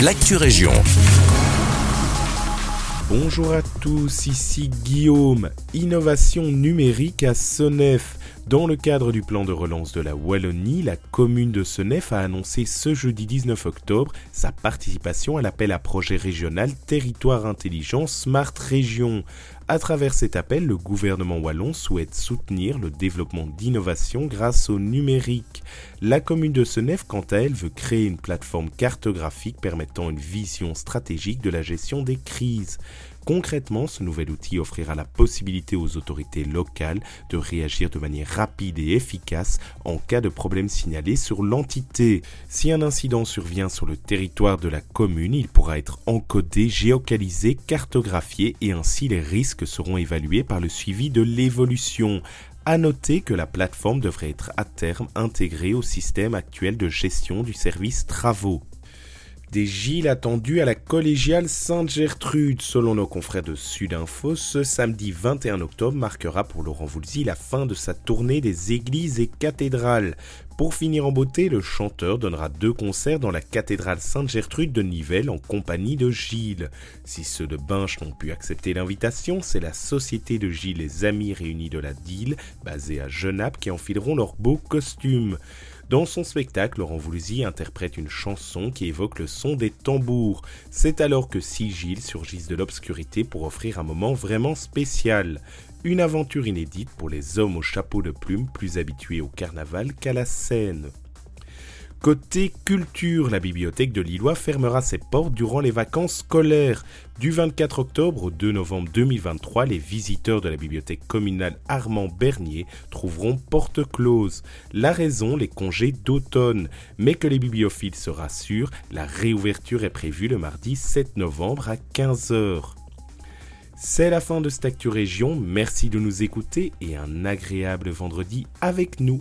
l'actu région. Bonjour à tous, ici Guillaume. Innovation numérique à Senef. Dans le cadre du plan de relance de la Wallonie, la commune de Senef a annoncé ce jeudi 19 octobre sa participation à l'appel à projet régional Territoire intelligent Smart Région. À travers cet appel, le gouvernement wallon souhaite soutenir le développement d'innovation grâce au numérique. La commune de Senef, quant à elle, veut créer une plateforme cartographique permettant une vision stratégique de la gestion des crises. Concrètement, ce nouvel outil offrira la possibilité aux autorités locales de réagir de manière rapide et efficace en cas de problème signalé sur l'entité. Si un incident survient sur le territoire de la commune, il pourra être encodé, géocalisé, cartographié et ainsi les risques seront évalués par le suivi de l'évolution. À noter que la plateforme devrait être à terme intégrée au système actuel de gestion du service travaux. Des Gilles attendus à la collégiale Sainte-Gertrude. Selon nos confrères de Sudinfo, ce samedi 21 octobre marquera pour Laurent Voulzy la fin de sa tournée des églises et cathédrales. Pour finir en beauté, le chanteur donnera deux concerts dans la cathédrale Sainte-Gertrude de Nivelles en compagnie de Gilles. Si ceux de Binche n'ont pu accepter l'invitation, c'est la société de Gilles les Amis Réunis de la Dille, basée à Genappe, qui enfileront leurs beaux costumes. Dans son spectacle, Laurent Voulzy interprète une chanson qui évoque le son des tambours. C'est alors que six Gilles surgissent de l'obscurité pour offrir un moment vraiment spécial. Une aventure inédite pour les hommes au chapeau de plume plus habitués au carnaval qu'à la Côté culture, la bibliothèque de Lillois fermera ses portes durant les vacances scolaires. Du 24 octobre au 2 novembre 2023, les visiteurs de la bibliothèque communale Armand Bernier trouveront porte close. La raison, les congés d'automne. Mais que les bibliophiles se rassurent, la réouverture est prévue le mardi 7 novembre à 15h. C'est la fin de cette Actu Région, merci de nous écouter et un agréable vendredi avec nous.